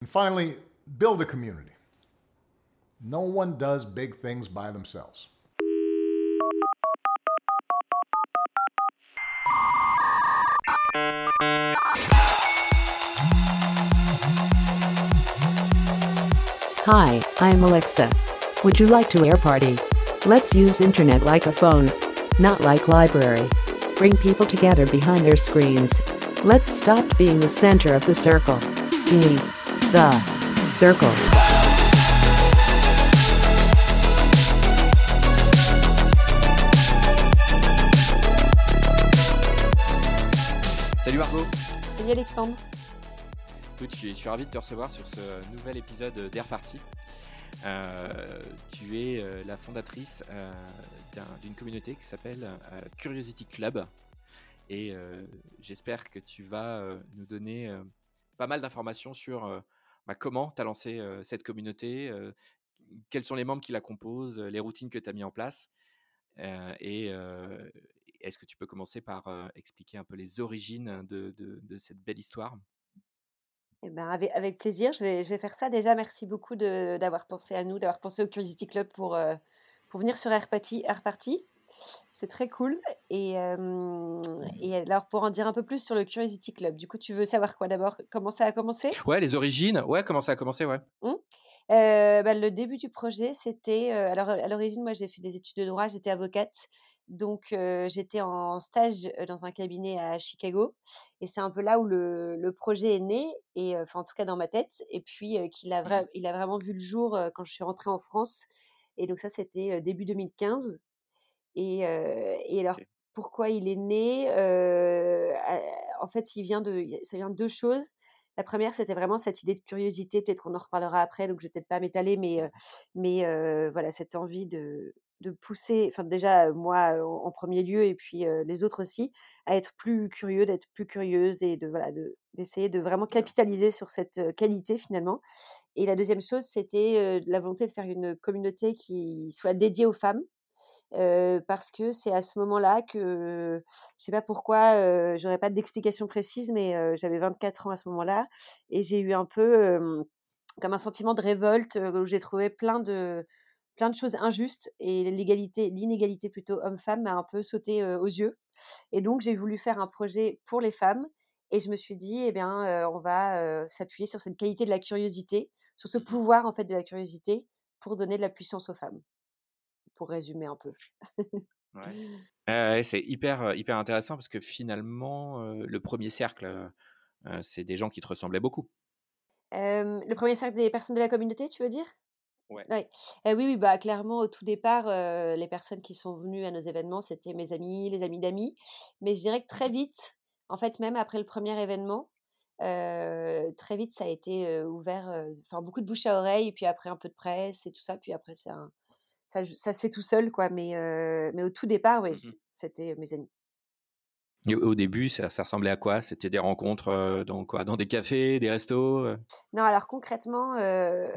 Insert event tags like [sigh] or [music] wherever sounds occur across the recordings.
And finally, build a community. No one does big things by themselves. Hi, I'm Alexa. Would you like to air party? Let's use internet like a phone, not like library. Bring people together behind their screens. Let's stop being the center of the circle. Be the circle. Salut Margot Salut Alexandre. Écoute, je suis, je suis ravi de te recevoir sur ce nouvel épisode d'Air Party. Euh, tu es euh, la fondatrice euh, d'un- d'une communauté qui s'appelle euh, Curiosity Club. Et euh, j'espère que tu vas euh, nous donner euh, pas mal d'informations sur euh, bah, comment tu as lancé cette communauté, quels sont les membres qui la composent, les routines que tu as mis en place. Et est-ce que tu peux commencer par expliquer un peu les origines de, cette belle histoire? Eh ben, avec, plaisir, je vais, je vais faire ça. Déjà, merci beaucoup d'avoir pensé à nous, d'avoir pensé au Curiosity Club pour, pour venir sur Air Party. Air Party. C'est très cool. Et, euh, et alors, pour en dire un peu plus sur le Curiosity Club, du coup, tu veux savoir quoi d'abord? Comment ça a commencé? Ouais, les origines. Ouais, comment ça a commencé, ouais. Hum Euh, bah, Le début du projet, c'était. euh, alors, à l'origine, moi, j'ai fait des études de droit, j'étais avocate. Donc, j'étais en stage dans un cabinet à Chicago. Et c'est un peu là où le, le projet est né, et, enfin, en tout cas dans ma tête. Et puis, qu'il a, vra- il a vraiment vu le jour quand je suis rentrée en France. Et donc, ça, c'était début 2015. Et, euh, et alors, pourquoi il est né En fait, il vient de, ça vient de deux choses. La première, c'était vraiment cette idée de curiosité. Peut-être qu'on en reparlera après, donc je vais peut-être pas m'étaler, mais, mais voilà, cette envie de, de pousser, enfin déjà moi en, premier lieu, et puis euh, les autres aussi, à être plus curieux, d'être plus curieuse et de voilà, de- d'essayer de vraiment capitaliser sur cette qualité finalement. Et la deuxième chose, c'était euh, la volonté de faire une communauté qui soit dédiée aux femmes. Parce que c'est à ce moment-là que je sais pas pourquoi, heu, j'aurais pas d'explication précise, mais j'avais 24 ans à ce moment-là et j'ai eu un peu, comme un sentiment de révolte, où j'ai trouvé plein de plein de choses injustes et l'égalité l'inégalité plutôt homme-femme m'a un peu sauté, aux yeux et donc j'ai voulu faire un projet pour les femmes et je me suis dit: «Eh bien, on va, s'appuyer sur cette qualité de la curiosité, sur ce pouvoir en fait de la curiosité pour donner de la puissance aux femmes», pour résumer un peu. [laughs] Ouais. C'est hyper, euh, hyper intéressant parce que finalement, euh, le premier cercle, euh, c'est des gens qui te ressemblaient beaucoup. Le premier cercle des personnes de la communauté, tu veux dire? Ouais. Ouais. Heu, oui, oui, bah, clairement, au tout départ, les personnes qui sont venues à nos événements, c'était mes amis, les amis d'amis. Mais je dirais que très Mhm. vite, en fait, même après le premier événement, très vite, ça a été, ouvert, enfin, beaucoup de bouche à oreille et puis après un peu de presse et tout ça. Puis après, ça ça ça se fait tout seul, quoi. Mais mais au tout départ, ouais, Mhm. j c'était mes amis. Et au début, ça, ça ressemblait à quoi? C'était des rencontres euh, dans quoi? Dans des cafés, des restos euh Non, alors concrètement,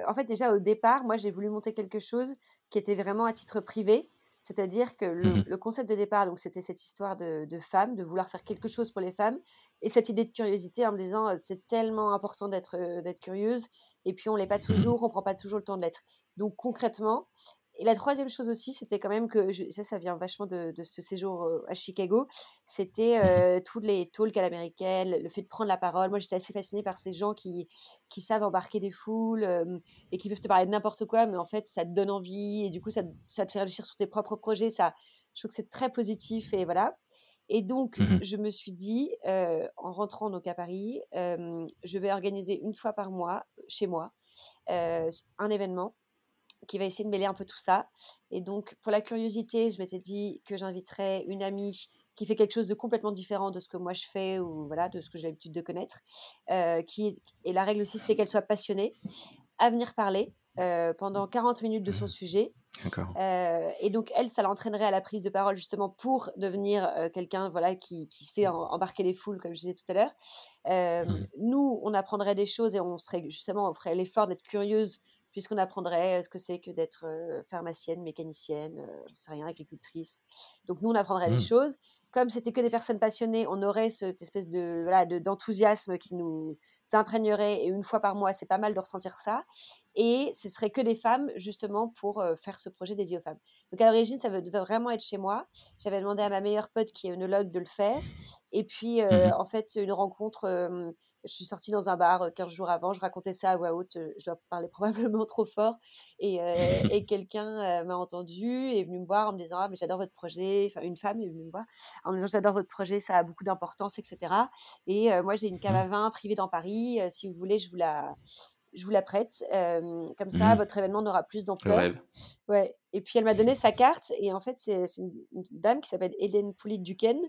en fait, déjà au départ, moi, j'ai voulu monter quelque chose qui était vraiment à titre privé. C'est-à-dire que le Mhm. le concept de départ, donc c'était cette histoire de de femmes, de vouloir faire quelque chose pour les femmes et cette idée de curiosité en me disant, «C'est tellement important d'être, d'être curieuse et puis on l'est pas toujours, on prend pas toujours le temps de l'être». Donc concrètement et la troisième chose aussi, c'était quand même que je ça, ça vient vachement de de ce séjour, à Chicago, c'était, [laughs] tous les talks à l'américaine, le fait de prendre la parole. Moi, j'étais assez fascinée par ces gens qui qui savent embarquer des foules euh, et qui peuvent te parler de n'importe quoi, mais en fait, ça te donne envie et du coup, ça, ça te fait réfléchir sur tes propres projets. Ça, je trouve que c'est très positif et voilà. Et donc, Mhm. je me suis dit, euh, en rentrant donc à Paris, je vais organiser une fois par mois, chez moi, un événement qui va essayer de mêler un peu tout ça. Et donc, pour la curiosité, je m'étais dit que j'inviterais une amie qui fait quelque chose de complètement différent de ce que moi je fais ou voilà, de ce que j'ai l'habitude de connaître. euh, qui, et la règle aussi, c'était qu'elle soit passionnée, à venir parler euh, pendant 40 minutes de son Mhm. sujet. D'accord. Euh, et donc, elle, ça l'entraînerait à la prise de parole justement pour devenir euh, quelqu'un voilà, qui, qui sait en- embarquer les foules, comme je disais tout à l'heure. Mhm. nous, on apprendrait des choses et on serait justement, on ferait l'effort d'être curieuse puisqu'on apprendrait ce que c'est que d'être pharmacienne, mécanicienne, je sais rien, agricultrice. Donc nous, on apprendrait des mmh. choses. Comme c'était que des personnes passionnées, on aurait cette espèce de voilà d'enthousiasme qui nous s'imprégnerait. Et une fois par mois, c'est pas mal de ressentir ça. Et ce serait que des femmes, justement, pour faire ce projet dédié aux femmes. Donc à l'origine, ça devait vraiment être chez moi. J'avais demandé à ma meilleure pote, qui est œnologue, de le faire. Et puis, mmh en fait, une rencontre, je suis sortie dans un bar 15 jours avant, je racontais ça à voix haute, je dois parler [laughs] probablement trop fort. Et, [laughs] et quelqu'un m'a entendu et est venu me voir en me disant Ah, mais j'adore votre projet. Enfin, une femme est venue me voir en me disant J'adore votre projet, ça a beaucoup d'importance, etc. Et moi, j'ai une cave à mmh. vin privée dans Paris. si vous voulez, je vous la, je vous la prête. comme ça, mmh. votre événement n'aura plus d'ampleur. Ouais. Et puis, elle m'a donné sa carte. Et en fait, c'est une, dame qui s'appelle Hélène Poulit-Duquesne,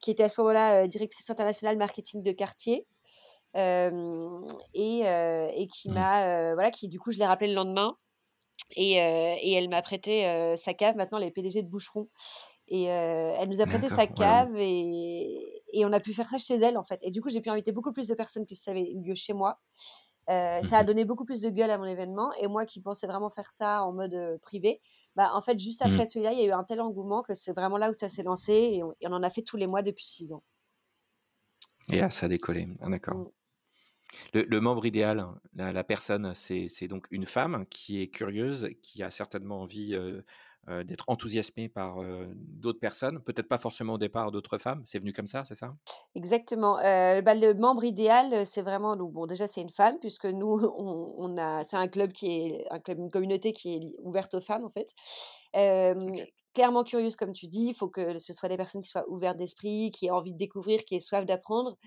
qui était à ce moment-là directrice internationale marketing de quartier. et, et, qui mmh. m'a. voilà, qui du coup, je l'ai rappelé le lendemain. Et, et elle m'a prêté sa cave. Maintenant, elle est PDG de Boucheron. Et elle nous a prêté sa cave et, et, on a pu faire ça chez elle en fait. Et du coup, j'ai pu inviter beaucoup plus de personnes que ça avait eu lieu chez moi. Euh, ça a mmh donné beaucoup plus de gueule à mon événement. Et moi qui pensais vraiment faire ça en mode privé, bah, en fait, juste après mmh. celui-là, il y a eu un tel engouement que c'est vraiment là où ça s'est lancé et on, en a fait tous les mois depuis six ans. Et ça a décollé. Ah, d'accord. Mmh. Le, membre idéal, la, la personne, c'est donc une femme qui est curieuse, qui a certainement envie euh, d'être enthousiasmé par d'autres personnes, peut-être pas forcément au départ d'autres femmes. C'est venu comme ça, c'est ça? Exactement. Bah, le membre idéal, c'est vraiment bon. Déjà, c'est une femme puisque nous, [laughs] on, a, c'est un club qui est un club, une communauté qui est ouverte aux femmes en fait. Clairement curieuse, comme tu dis, il faut que ce soit des personnes qui soient ouvertes d'esprit, qui aient envie de découvrir, qui aient soif d'apprendre,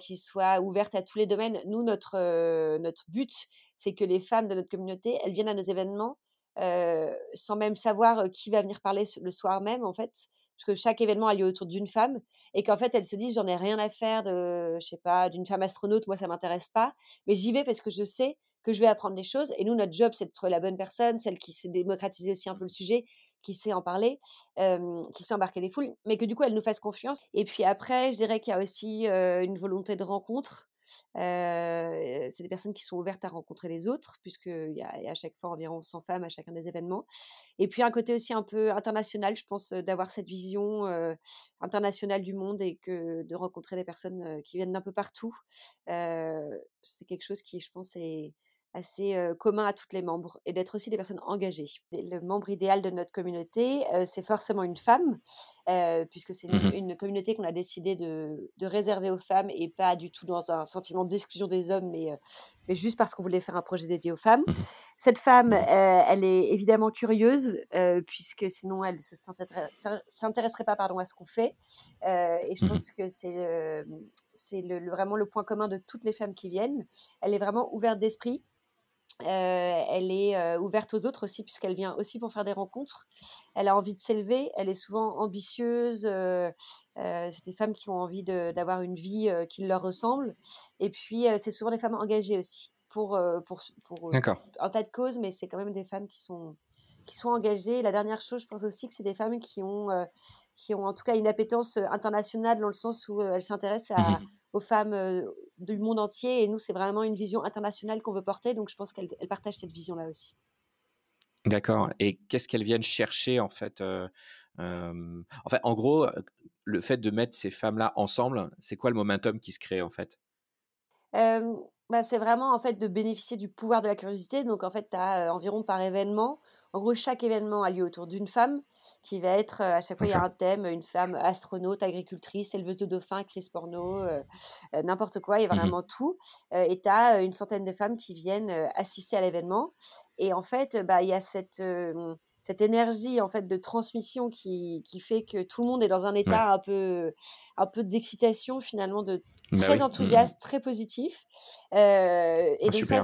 qui soient ouvertes à tous les domaines. Nous, notre, notre but, c'est que les femmes de notre communauté, elles viennent à nos événements sans même savoir qui va venir parler le soir même, en fait, parce que chaque événement a lieu autour d'une femme, et qu'en fait, elles se disent, j'en ai rien à faire de, je sais pas, d'une femme astronaute, moi, ça m'intéresse pas, mais j'y vais parce que je sais que je vais apprendre des choses, et nous, notre job, c'est de trouver la bonne personne, celle qui sait démocratiser aussi un peu le sujet, qui sait en parler, qui sait embarquer les foules, mais que du coup, elle nous fasse confiance. Et puis après, je dirais qu'il y a aussi une volonté de rencontre, c'est des personnes qui sont ouvertes à rencontrer les autres, puisqu'il y, a à chaque fois environ 100 femmes à chacun des événements. Et puis un côté aussi un peu international, je pense, d'avoir cette vision internationale du monde et que de rencontrer des personnes qui viennent d'un peu partout. c'est quelque chose qui, je pense, est assez commun à toutes les membres et d'être aussi des personnes engagées. Le membre idéal de notre communauté, c'est forcément une femme, puisque c'est une, mmh communauté qu'on a décidé de, réserver aux femmes et pas du tout dans un sentiment d'exclusion des hommes, mais, mais juste parce qu'on voulait faire un projet dédié aux femmes. Mmh Cette femme, mmh elle est évidemment curieuse, puisque sinon elle ne s'intéresserait pas pardon, à ce qu'on fait. et je pense que c'est c'est vraiment le point commun de toutes les femmes qui viennent. Elle est vraiment ouverte d'esprit. Euh, elle est euh, ouverte aux autres aussi, puisqu'elle vient aussi pour faire des rencontres. Elle a envie de s'élever, elle est souvent ambitieuse. Euh, c'est des femmes qui ont envie d'avoir une vie qui leur ressemble. Et puis, c'est souvent des femmes engagées aussi, pour, pour, pour un tas de causes, mais c'est quand même des femmes qui sont, qui sont engagées. La dernière chose, je pense aussi que c'est des femmes qui ont, euh, qui ont en tout cas une appétence euh, internationale dans le sens où euh, elles s'intéressent mmh aux femmes du monde entier. Et nous, c'est vraiment une vision internationale qu'on veut porter. Donc, je pense qu'elles partagent cette vision-là aussi. D'accord. Et qu'est-ce qu'elles viennent chercher en fait En fait, en gros, le fait de mettre ces femmes-là ensemble, c'est quoi le momentum qui se crée en fait? Bah, c'est vraiment en fait de bénéficier du pouvoir de la curiosité. Donc en fait, tu as environ par événement en gros, chaque événement a lieu autour d'une femme qui va être, à chaque fois, il y a un thème, une femme astronaute, agricultrice, éleveuse de dauphins, actrice porno, n'importe quoi, il y a mmh vraiment tout. et tu as une centaine de femmes qui viennent assister à l'événement. Et en fait, bah, il y a cette, cette énergie en fait de transmission qui, qui, fait que tout le monde est dans un état un peu, un peu d'excitation finalement, de très mmh enthousiaste, très positif. et, ah, donc ça,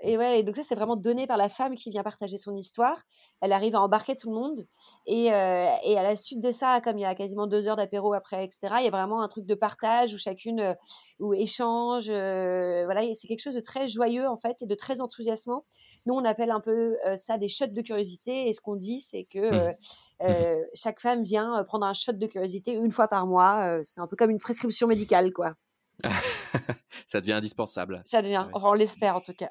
et, ouais, et donc ça, c'est vraiment donné par la femme qui vient partager son histoire. Elle arrive à embarquer tout le monde. Et, et à la suite de ça, comme il y a quasiment deux heures d'apéro après, etc., il y a vraiment un truc de partage où chacune où échange. voilà, c'est quelque chose de très joyeux en fait et de très enthousiasmant. Nous, on appelle un peu ça des shots de curiosité. Et ce qu'on dit, c'est que mmh. chaque femme vient prendre un shot de curiosité une fois par mois. c'est un peu comme une prescription médicale, quoi. [laughs] ça devient indispensable. Ça devient, on l'espère en tout cas.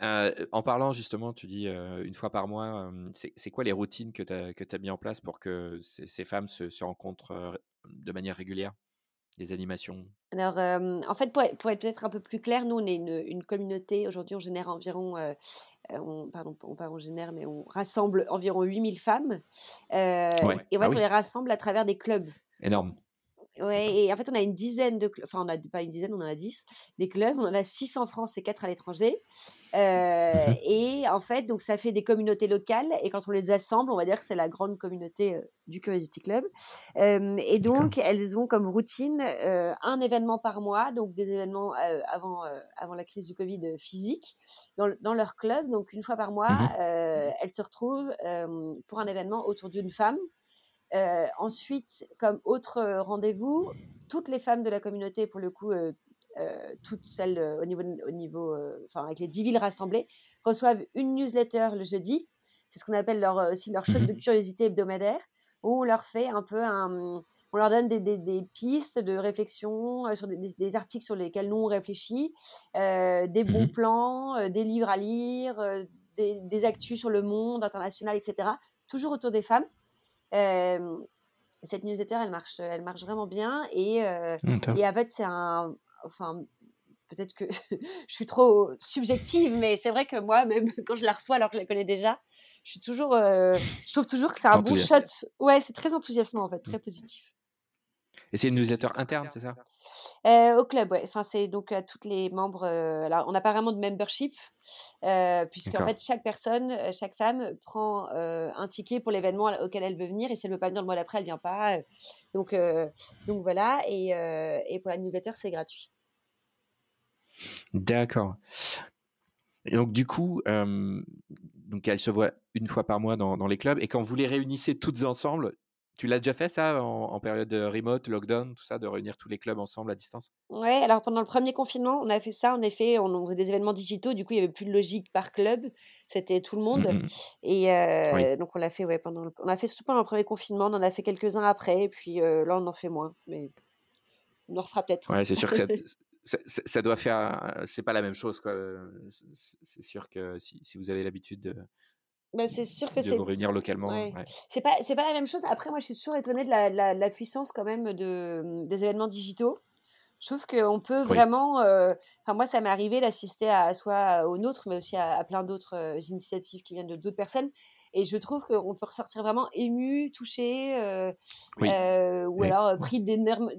[laughs] en parlant justement, tu dis une fois par mois, c'est quoi les routines que tu as, as mis en place pour que ces, femmes se, se, rencontrent de manière régulière? Des animations? Alors, en fait, pour, pour être peut-être un peu plus clair, nous, on est une, une communauté. Aujourd'hui, on génère environ on, pardon, on, pas on génère, mais on rassemble environ 8000 femmes. Euh, et en fait, ah on les rassemble à travers des clubs. Énorme. Ouais, et en fait, on a une dizaine de enfin, on a pas une dizaine, on en a 10 des clubs. On en a 6 en France et 4 à l'étranger. Euh, mmh et en fait, donc ça fait des communautés locales. Et quand on les assemble, on va dire que c'est la grande communauté euh, du Curiosity Club. Euh, et donc, elles ont comme routine un événement par mois, donc des événements avant, avant la crise du Covid physique, dans, dans, leur club. Donc, une fois par mois, mmh elles se retrouvent pour un événement autour d'une femme euh, ensuite, comme autre euh, rendez-vous, toutes les femmes de la communauté, pour le coup, euh, toutes celles au niveau, au niveau enfin avec les 10 villes rassemblées, reçoivent une newsletter le jeudi. C'est ce qu'on appelle leur, aussi leur shot de mmh curiosité hebdomadaire, où on leur fait un peu un, on leur donne des, des, pistes de réflexion sur des, articles sur lesquels nous on réfléchit, des bons mmh plans, des livres à lire, des, des, actus sur le monde international, etc. Toujours autour des femmes cette newsletter, elle marche, elle marche vraiment bien. Et, et en fait, c'est un. Enfin, peut-être que [laughs] je suis trop subjective, mais c'est vrai que moi, même [laughs] quand je la reçois alors que je la connais déjà, je suis toujours. je trouve toujours que c'est un bon shot. Ouais, c'est très enthousiasmant en fait, très mmh. positif. Et c'est une newsletter interne, c'est ça? Euh, Au club, ouais. Enfin, c'est donc à toutes les membres. Euh, alors, on n'a pas vraiment de membership, euh, puisque en fait, chaque personne, euh, chaque femme prend un ticket pour l'événement auquel elle veut venir, et si elle veut pas venir le mois d'après, elle vient pas. donc, donc voilà. Et, et pour la newsletter, c'est gratuit. D'accord. Et donc, du coup, donc elle se voit une fois par mois dans, dans, les clubs. Et quand vous les réunissez toutes ensemble, tu l'as déjà fait ça en, période de remote, lockdown, tout ça, de réunir tous les clubs ensemble à distance? Ouais, alors pendant le premier confinement, on a fait ça. En effet, on faisait des événements digitaux. Du coup, il n'y avait plus de logique par club. C'était tout le monde. Mmh et euh, donc, on l'a fait, ouais, pendant le... on a fait surtout pendant le premier confinement. On en a fait quelques-uns après. Et puis euh, là, on en fait moins. Mais on en refera peut-être. Ouais, c'est sûr que ça, [laughs] ça, doit faire. C'est pas la même chose, quoi. C'est sûr que si, si vous avez l'habitude de bah, c'est sûr que c'est. vous réunir localement. C'est pas, c'est pas la même chose. Après, moi, je suis toujours étonnée de la, la, la puissance quand même de, des événements digitaux. Je trouve qu'on peut vraiment. Euh, enfin, moi, ça m'est arrivé d'assister à soit au nôtre, mais aussi à, plein d'autres euh, initiatives qui viennent de d'autres personnes. Et je trouve qu'on peut ressortir vraiment ému, touché, euh, euh, ou alors euh, pris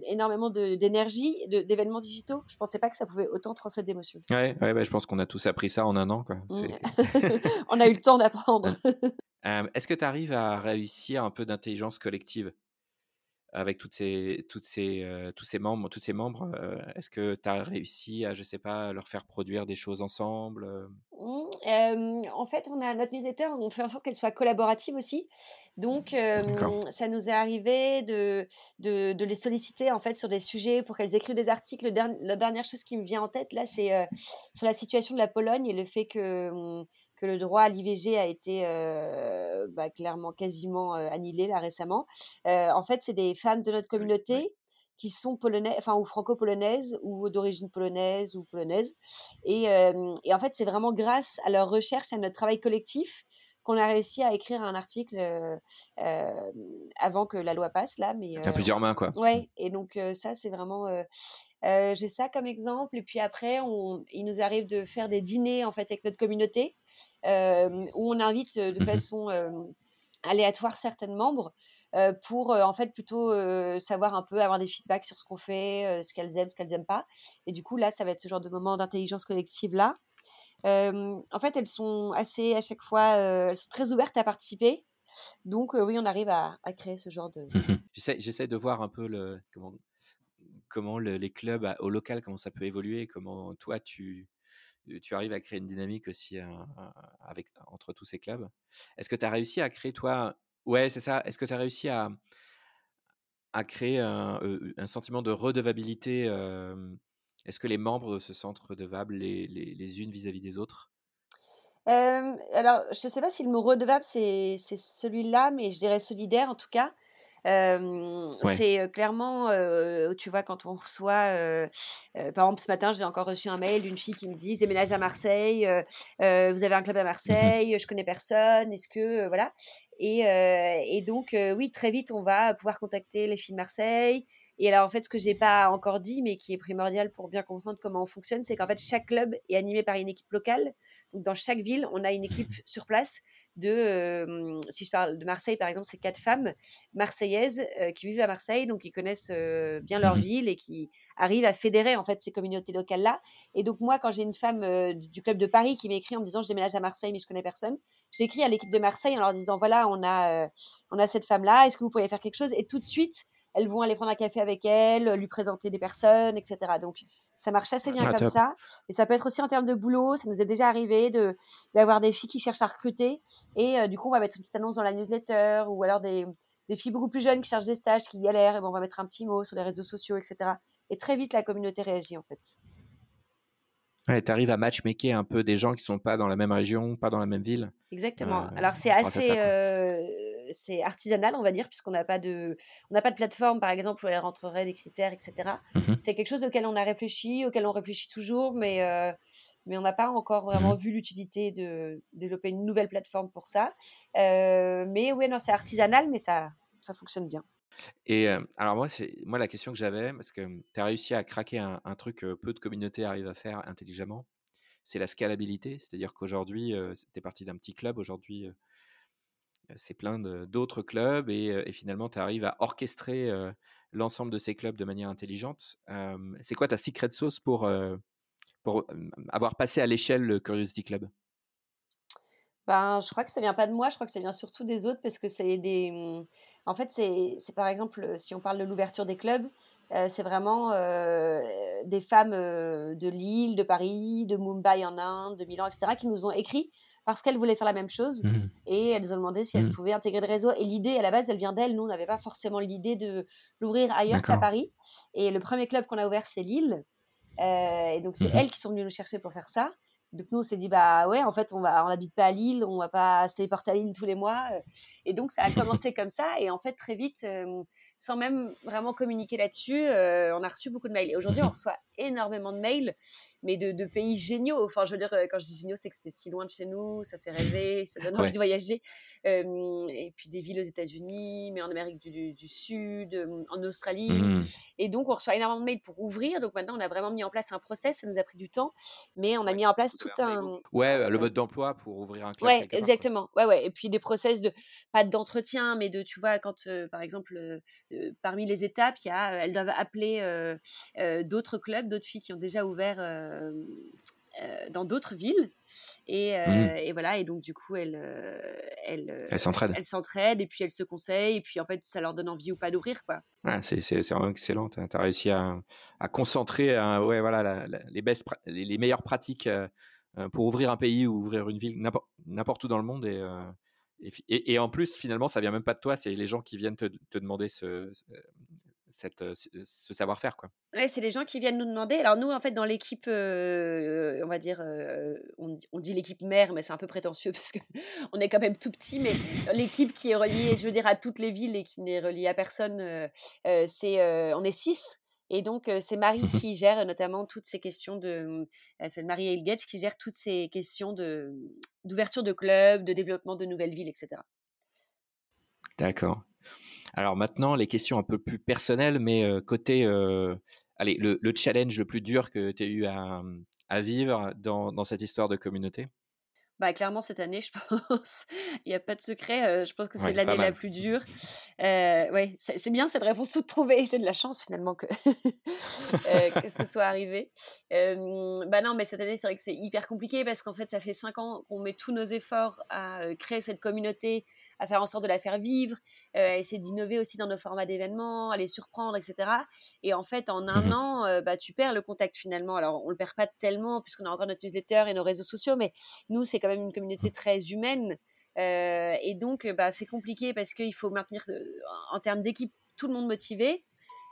énormément d'énergie, d'événements digitaux. Je ne pensais pas que ça pouvait autant transmettre d'émotions. Ouais, ouais, je pense qu'on a tous appris ça en un an. Quoi. Mmh. [laughs] On a eu le temps d'apprendre. [laughs] Est-ce que tu arrives à réussir un peu d'intelligence collective? Avec toutes ces, toutes ces, euh, tous ces membres, tous ces membres, euh, est-ce que tu as réussi à, je sais pas, leur faire produire des choses ensemble euh? mmh, En fait, on a notre newsletter, on fait en sorte qu'elle soit collaborative aussi. Donc, ça nous est arrivé de, de, de, les solliciter en fait sur des sujets pour qu'elles écrivent des articles. La dernière chose qui me vient en tête là, c'est sur la situation de la Pologne et le fait que mmh, que le droit à l'IVG a été euh, bah, clairement quasiment euh, annihilé là récemment. Euh, en fait, c'est des femmes de notre communauté qui sont polonaises, enfin ou franco-polonaises ou d'origine polonaise ou polonaise. Et, et en fait, c'est vraiment grâce à leur recherche et à notre travail collectif qu'on a réussi à écrire un article avant que la loi passe là. Mais à plusieurs mains quoi. Ouais. Et donc ça, c'est vraiment j'ai ça comme exemple. Et puis après, on, il nous arrive de faire des dîners en fait avec notre communauté où on invite de mmh façon aléatoire certains membres pour en fait plutôt savoir un peu avoir des feedbacks sur ce qu'on fait, ce qu'elles aiment, ce qu'elles n'aiment pas. Et du coup là, ça va être ce genre de moment d'intelligence collective là. En fait, elles sont assez à chaque fois, elles sont très ouvertes à participer. Donc oui, on arrive à, créer ce genre de. Mmh j'essaie de voir un peu le comment comment les clubs au local comment ça peut évoluer, comment toi tu tu arrives à créer une dynamique aussi avec, entre tous ces clubs. Est-ce que tu as réussi à créer, toi, ouais, c'est ça, est-ce que tu as réussi à, à créer un, sentiment de redevabilité Est-ce que les membres se sentent redevables les, les, les unes vis-à-vis des autres? Alors, je ne sais pas si le mot redevable, c'est celui-là, mais je dirais solidaire en tout cas. C'est clairement, tu vois, quand on reçoit, par exemple, ce matin, j'ai encore reçu un mail d'une fille qui me dit, je déménage à Marseille, vous avez un club à mmh Marseille, je connais personne, est-ce que, voilà? Et, et donc, oui, très vite, on va pouvoir contacter les filles de Marseille. Et alors, en fait, ce que j'ai pas encore dit, mais qui est primordial pour bien comprendre comment on fonctionne, c'est qu'en fait, chaque club est animé par une équipe locale. Donc, dans chaque ville, on a une équipe [laughs] sur place de, si je parle de Marseille par exemple, c'est quatre femmes marseillaises qui vivent à Marseille, donc qui connaissent bien leur mmh ville et qui arrivent à fédérer en fait ces communautés locales là. Et donc moi, quand j'ai une femme du club de Paris qui m'écrit en me disant je déménage à Marseille mais je connais personne, j'écris à l'équipe de Marseille en leur disant voilà on a on a cette femme là, est-ce que vous pourriez faire quelque chose? Et tout de suite elles vont aller prendre un café avec elle, lui présenter des personnes, etc. Donc ça marche assez bien ah, comme ça. Et ça peut être aussi en termes de boulot. Ça nous est déjà arrivé de d'avoir des filles qui cherchent à recruter. Et euh, du coup, on va mettre une petite annonce dans la newsletter ou alors des, des filles beaucoup plus jeunes qui cherchent des stages, qui galèrent. Et bon, on va mettre un petit mot sur les réseaux sociaux, etc. Et très vite, la communauté réagit en fait. Ouais, tu arrives à matchmaker un peu des gens qui sont pas dans la même région, pas dans la même ville. Exactement. Euh, Alors c'est assez, euh, c'est artisanal, on va dire, puisqu'on n'a pas de, on n'a pas de plateforme, par exemple, où elle rentrerait des critères, etc. Mmh c'est quelque chose auquel on a réfléchi, auquel on réfléchit toujours, mais euh, mais on n'a pas encore vraiment mmh vu l'utilité de développer une nouvelle plateforme pour ça. mais oui, non, c'est artisanal, mais ça, ça fonctionne bien. Et alors moi, c'est moi la question que j'avais, parce que tu as réussi à craquer un, truc que peu de communautés arrivent à faire intelligemment, c'est la scalabilité. C'est-à-dire qu'aujourd'hui, tu es parti d'un petit club, aujourd'hui, c'est plein d'autres clubs, et, finalement, tu arrives à orchestrer l'ensemble de ces clubs de manière intelligente. c'est quoi ta secret sauce pour, pour avoir passé à l'échelle le Curiosity Club? Ben, je crois que ça vient pas de moi, je crois que ça vient surtout des autres parce que c'est des. Mmh, en fait, c'est par exemple, si on parle de l'ouverture des clubs, c'est vraiment des femmes de Lille, de Paris, de Mumbai en Inde, de Milan, etc., qui nous ont écrit parce qu'elles voulaient faire la même chose mmh. et elles ont demandé si elles mmh. pouvaient intégrer le réseau. Et l'idée, à la base, elle vient d'elles. Nous, on n'avait pas forcément l'idée de l'ouvrir ailleurs qu'à Paris. Et le premier club qu'on a ouvert, c'est Lille. et donc, c'est elles qui sont venues nous chercher pour faire ça. Donc nous, on s'est dit, bah ouais, en fait, on va, on n'habite pas à Lille, on va pas se téléporter à Lille tous les mois. Et donc, ça a [laughs] commencé comme ça. Et en fait, très vite, sans même vraiment communiquer là-dessus, on a reçu beaucoup de mails. Et aujourd'hui, on reçoit énormément de mails, mais de, pays géniaux. Enfin, je veux dire, quand je dis géniaux, c'est que c'est si loin de chez nous, ça fait rêver, ça donne envie de voyager. et puis des villes aux États-Unis, mais en Amérique du, Sud, en Australie. Mmh. Et donc, on reçoit énormément de mails pour ouvrir. Donc maintenant, on a vraiment mis en place un process. Ça nous a pris du temps, mais on a mis en place tout un. Ouais, le mode d'emploi pour ouvrir un club. Ouais, exactement. Ouais, ouais. Et puis des process de, pas d'entretien, mais de, tu vois, quand, par exemple, parmi les étapes, il y a, elles doivent appeler d'autres clubs, d'autres filles qui ont déjà ouvert dans d'autres villes. Et, mmh. et, voilà, et donc du coup, elles, elles, elles s'entraident. Elles s'entraident et puis elles se conseillent, et puis en fait, ça leur donne envie ou pas d'ouvrir. quoi. c'est, c'est, vraiment excellent. Tu as réussi à, à concentrer ouais, voilà, les, best, les, les, meilleures pratiques pour ouvrir un pays ou ouvrir une ville n'importe, n'importe où dans le monde. Et, et, en plus, finalement, ça vient même pas de toi, c'est les gens qui viennent te, demander ce, cette, ce savoir-faire. Quoi. Ouais, c'est les gens qui viennent nous demander. Alors nous, en fait, dans l'équipe, on va dire, on, on, dit l'équipe mère, mais c'est un peu prétentieux [laughs] parce qu'on est quand même tout petit, mais l'équipe qui est reliée, je veux dire, à toutes les villes et qui n'est reliée à personne, c'est, on est six. Et donc, c'est Marie mmh [laughs] qui gère notamment toutes ces questions de. C'est Marie Elgetz qui gère toutes ces questions de, d'ouverture de clubs, de développement de nouvelles villes, etc. D'accord. Alors maintenant, les questions un peu plus personnelles, mais côté. allez, le, challenge le plus dur que tu as eu à, vivre dans, cette histoire de communauté? Bah, clairement, cette année, je [laughs] pense, il n'y a pas de secret. je pense que c'est l'année la plus dure. Euh, ouais, c'est bien cette réponse toute trouvée. J'ai de la chance finalement que, [laughs] que ce soit arrivé. bah non, mais cette année, c'est vrai que c'est hyper compliqué parce qu'en fait, ça fait cinq ans qu'on met tous nos efforts à créer cette communauté, à faire en sorte de la faire vivre, à essayer d'innover aussi dans nos formats d'événements, à les surprendre, etc. Et en fait, en un mmh an, bah, tu perds le contact finalement. Alors, on le perd pas tellement puisqu'on a encore notre newsletter et nos réseaux sociaux, mais nous, c'est même une communauté très humaine. Euh, et donc, bah, c'est compliqué parce qu'il faut maintenir, en termes d'équipe, tout le monde motivé.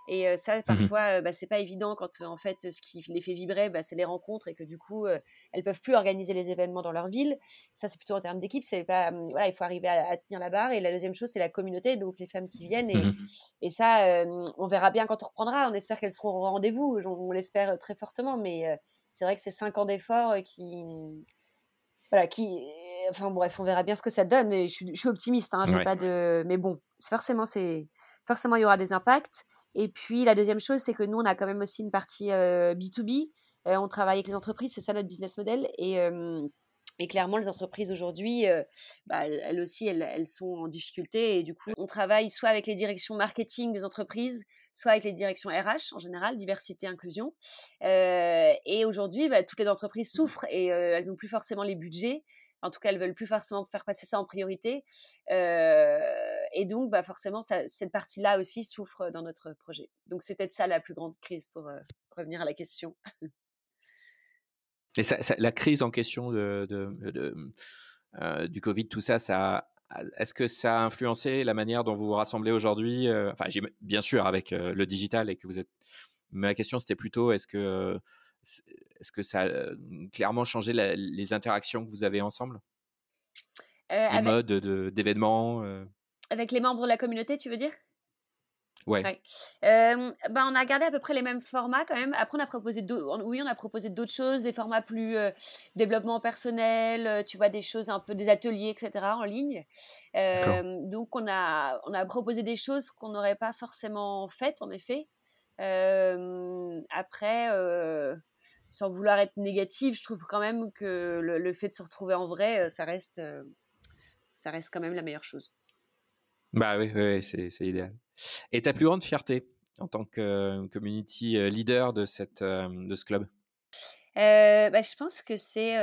Et euh, ça, Mmh parfois, euh, bah, c'est pas évident quand en fait ce qui les fait vibrer, bah, c'est les rencontres et que du coup, euh, elles peuvent plus organiser les événements dans leur ville. Ça, c'est plutôt en termes d'équipe. C'est pas, hum, voilà, il faut arriver à, à tenir la barre. Et la deuxième chose, c'est la communauté, donc les femmes qui viennent. Et, Mmh et ça, euh, on verra bien quand on reprendra. On espère qu'elles seront au rendez-vous. On, on l'espère très fortement. Mais euh, c'est vrai que c'est cinq ans d'efforts euh, qui, voilà, qui, enfin bref, on verra bien ce que ça donne. Et je, suis, je suis optimiste. Hein, Ouais. pas de, mais bon, forcément, c'est forcément il y aura des impacts. Et puis la deuxième chose, c'est que nous, on a quand même aussi une partie euh, B2B. Euh, on travaille avec les entreprises, c'est ça notre business model. Et euh, et clairement, les entreprises aujourd'hui, euh, bah, elles aussi, elles, elles sont en difficulté. Et du coup, on travaille soit avec les directions marketing des entreprises, soit avec les directions RH en général, diversité, inclusion. Euh, et aujourd'hui, bah, toutes les entreprises souffrent et euh, elles n'ont plus forcément les budgets. En tout cas, elles veulent plus forcément faire passer ça en priorité. Et donc, bah, forcément, ça, cette partie-là aussi souffre dans notre projet. Donc, c'est peut-être ça la plus grande crise pour revenir à la question. [laughs] Et ça, ça- la crise en question de, de- de, euh, du Covid, tout ça, ça, est-ce que ça a influencé la manière dont vous vous rassemblez aujourd'hui euh, Enfin, bien sûr avec euh, le digital et que vous êtes. Mais ma question c'était plutôt est-ce que est-ce que ça a euh, clairement changé la- les interactions que vous avez ensemble, Euh, les avec, modes de- d'événements euh, avec les membres de la communauté, tu veux dire? Ouais. Ouais. Euh, ben, on a gardé à peu près les mêmes formats quand même. Après, on a proposé d'au- on- oui, on a proposé d'autres choses, des formats plus euh, développement personnel, tu vois, des choses un peu des ateliers, etc. en ligne. Euh, donc, on a, on a proposé des choses qu'on n'aurait pas forcément faites, en effet. Après, sans vouloir être négative, je trouve quand même que le, le fait de se retrouver en vrai, ça reste, ça reste quand même la meilleure chose. Bah oui, oui, c'est idéal. Et ta plus grande fierté en tant que euh, community euh, leader de cette euh, de ce club? Bah, je pense que c'est,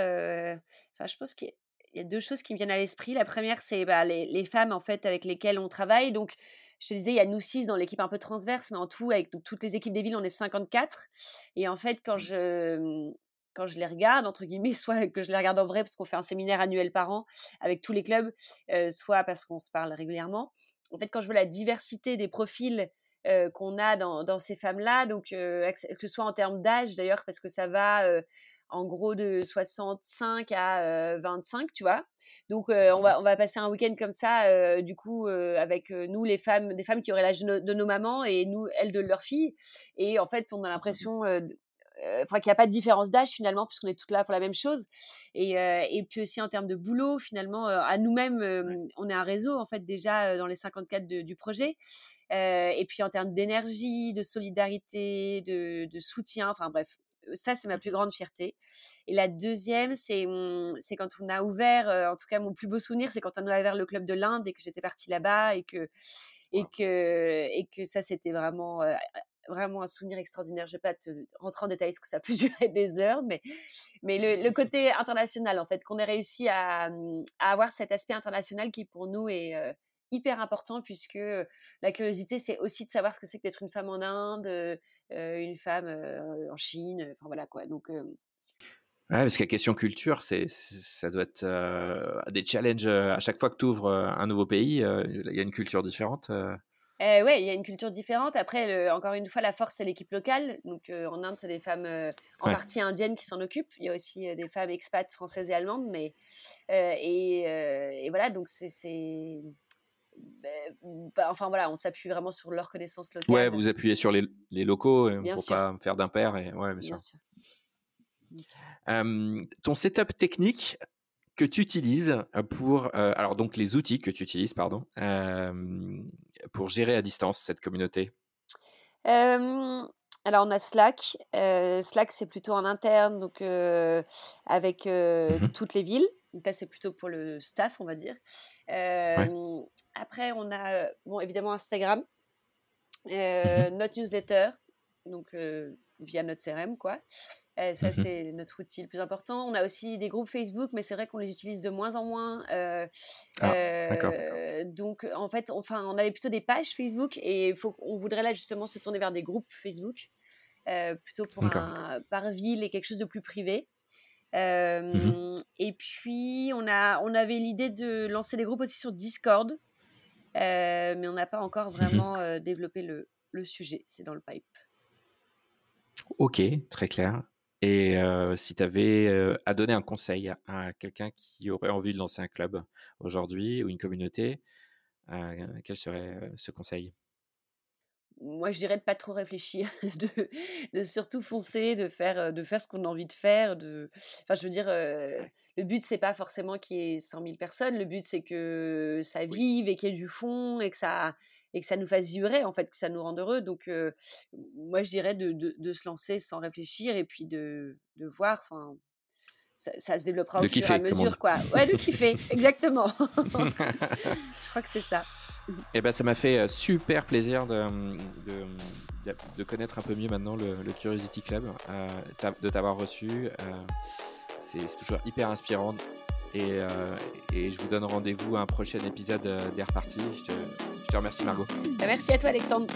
enfin, je pense qu'il y a- il y a deux choses qui me viennent à l'esprit. La première, c'est bah, les, les femmes en fait avec lesquelles on travaille. Donc, je te disais, il y a nous six dans l'équipe un peu transverse, mais en tout, avec donc, toutes les équipes des villes, on est 54. Et en fait, quand je quand je les regarde, entre guillemets, [laughs] soit que je les regarde en vrai parce qu'on fait un séminaire annuel par an avec tous les clubs, euh, soit parce qu'on se parle régulièrement. En fait, quand je vois la diversité des profils euh, qu'on a dans, dans ces femmes-là, donc euh, que ce soit en termes d'âge d'ailleurs, parce que ça va euh, en gros de 65 à euh, 25, tu vois. Donc on, va, on va passer un week-end comme ça, du coup, avec nous, les femmes, des femmes qui auraient l'âge de, de nos mamans et nous, elles de leurs filles. Et en fait, on a l'impression... euh, enfin qu'il n'y a pas de différence d'âge finalement puisqu'on est toutes là pour la même chose. Et, euh, et puis aussi en termes de boulot finalement euh, à nous-mêmes on est un réseau en fait déjà dans les 54 de- du projet. Et puis en termes d'énergie, de solidarité, de, de soutien, enfin bref, ça c'est ma plus grande fierté. Et la deuxième, c'est c'est quand on a ouvert, euh, en tout cas mon plus beau souvenir, c'est quand on a ouvert le club de l'Inde et que j'étais partie là-bas et que, et, que, et que ça c'était vraiment... euh, vraiment un souvenir extraordinaire. Je vais pas te rentrer en détail parce que ça peut [laughs] durer des heures, mais, mais le, le [laughs] côté international, en fait, qu'on ait réussi à, hum, à avoir cet aspect international qui pour nous est, euh, hyper important puisque la curiosité, c'est aussi de savoir ce que c'est que d'être une femme en Inde, euh, une femme euh, en Chine, enfin voilà quoi. Donc, Ouais, parce que la question culture, c'est, ça doit être des challenges à chaque fois que tu ouvres un nouveau pays. Il y a une culture différente. Euh. ouais, il y a une culture différente. Après, le- encore une fois, la force, c'est l'équipe locale. Donc, euh, en Inde, c'est des femmes euh, en Ouais. partie indiennes qui s'en occupent. Il y a aussi euh, des femmes expats françaises et allemandes. Mais, et, et voilà, donc c'est. ben, bah, enfin voilà, on s'appuie vraiment sur leur connaissance locale. Ouais, vous appuyez sur les, les locaux Bien pour sûr. pas faire d'impair. Et... Ouais, bien sûr. Bien sûr. Ton setup technique que tu utilises pour, euh, alors donc les outils que tu utilises, pardon, euh, pour gérer à distance cette communauté? Euh, alors, on a Slack. Euh, Slack, c'est plutôt en interne, donc euh, avec euh, Mhm. toutes les villes. Donc, là, c'est plutôt pour le staff, on va dire. Euh, Après, on a, euh, bon, évidemment, Instagram, euh, notre newsletter, donc euh, via notre CRM, quoi. Euh, ça, Mhm. c'est notre outil le plus important. On a aussi des groupes Facebook, mais c'est vrai qu'on les utilise de moins en moins. Euh, Ah, euh, donc, en fait, enfin, on avait plutôt des pages Facebook et faut, on voudrait là justement se tourner vers des groupes Facebook, plutôt pour un, par ville et quelque chose de plus privé. Euh, Et puis, on, a, on avait l'idée de lancer des groupes aussi sur Discord, mais on n'a pas encore vraiment euh, développé le, le sujet, c'est dans le pipe. Ok, très clair. Et si tu avais à donner un conseil à quelqu'un qui aurait envie de lancer un club aujourd'hui ou une communauté, quel serait ce conseil? Moi, je dirais de pas trop réfléchir, [laughs] de, de surtout foncer, de faire, de faire ce qu'on a envie de faire. De... Enfin, je veux dire, le but, c'est pas forcément qu'il y ait 100 000 personnes. Le but, c'est que ça vive et qu'il y ait du fond et que ça, et que ça nous fasse vibrer, en fait, que ça nous rende heureux. Donc, moi, je dirais de, de, de, se lancer sans réfléchir et puis de, de voir. Enfin, ça, se développera au fur et à mesure, quoi. Ouais, de kiffer, [laughs] exactement. [laughs] je crois que c'est ça. Eh ben, ça m'a fait super plaisir de, de, connaître un peu mieux maintenant le, Curiosity Club, euh, de t'avoir reçu. Euh, c'est toujours hyper inspirant. Et, et je vous donne rendez-vous à un prochain épisode d'Air Party. Je te, je te remercie, Margot. Bah, merci à toi, Alexandre.